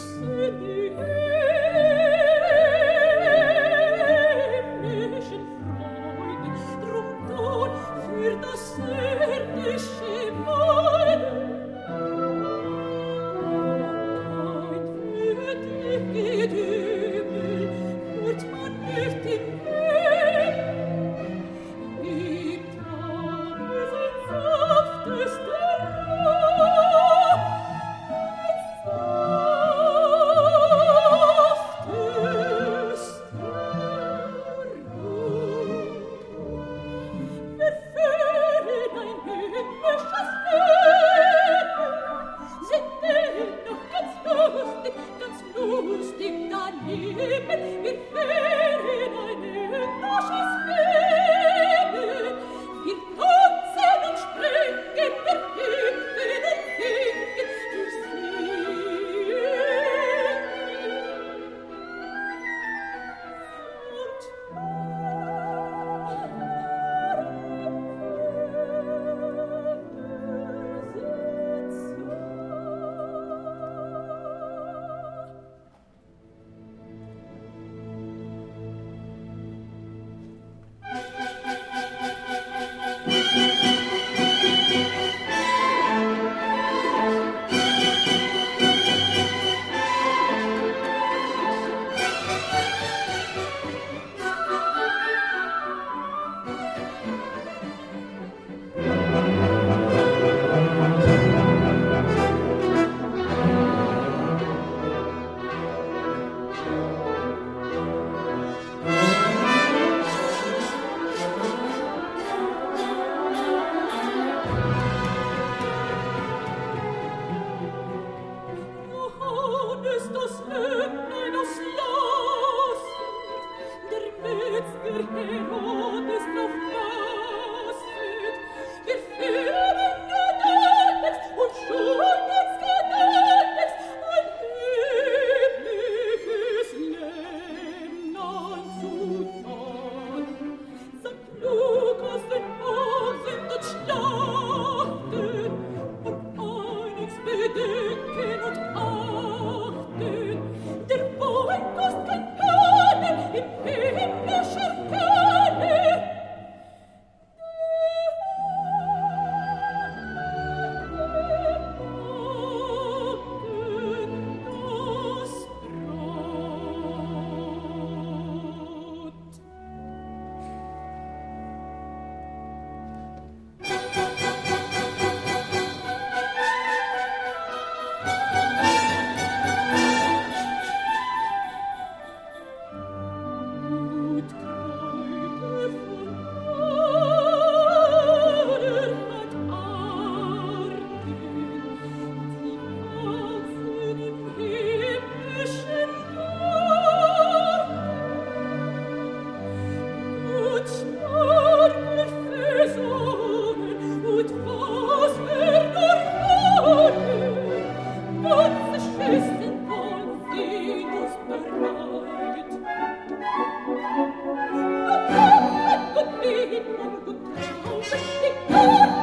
peace. Oh,